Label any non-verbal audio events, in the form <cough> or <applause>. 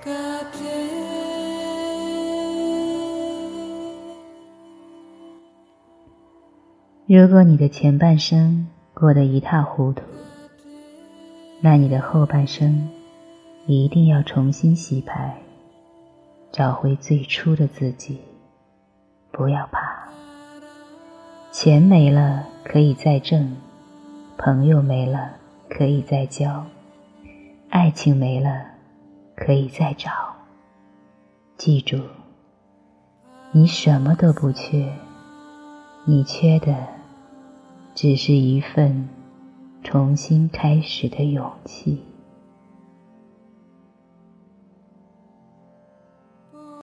<laughs> 如果你的前半生过得一塌糊涂那你的后半生一定要重新洗牌找回最初的自己不要怕。钱没了可以再挣朋友没了可以再交爱情没了可以再找。记住，你什么都不缺，你缺的。只是一份重新开始的勇气。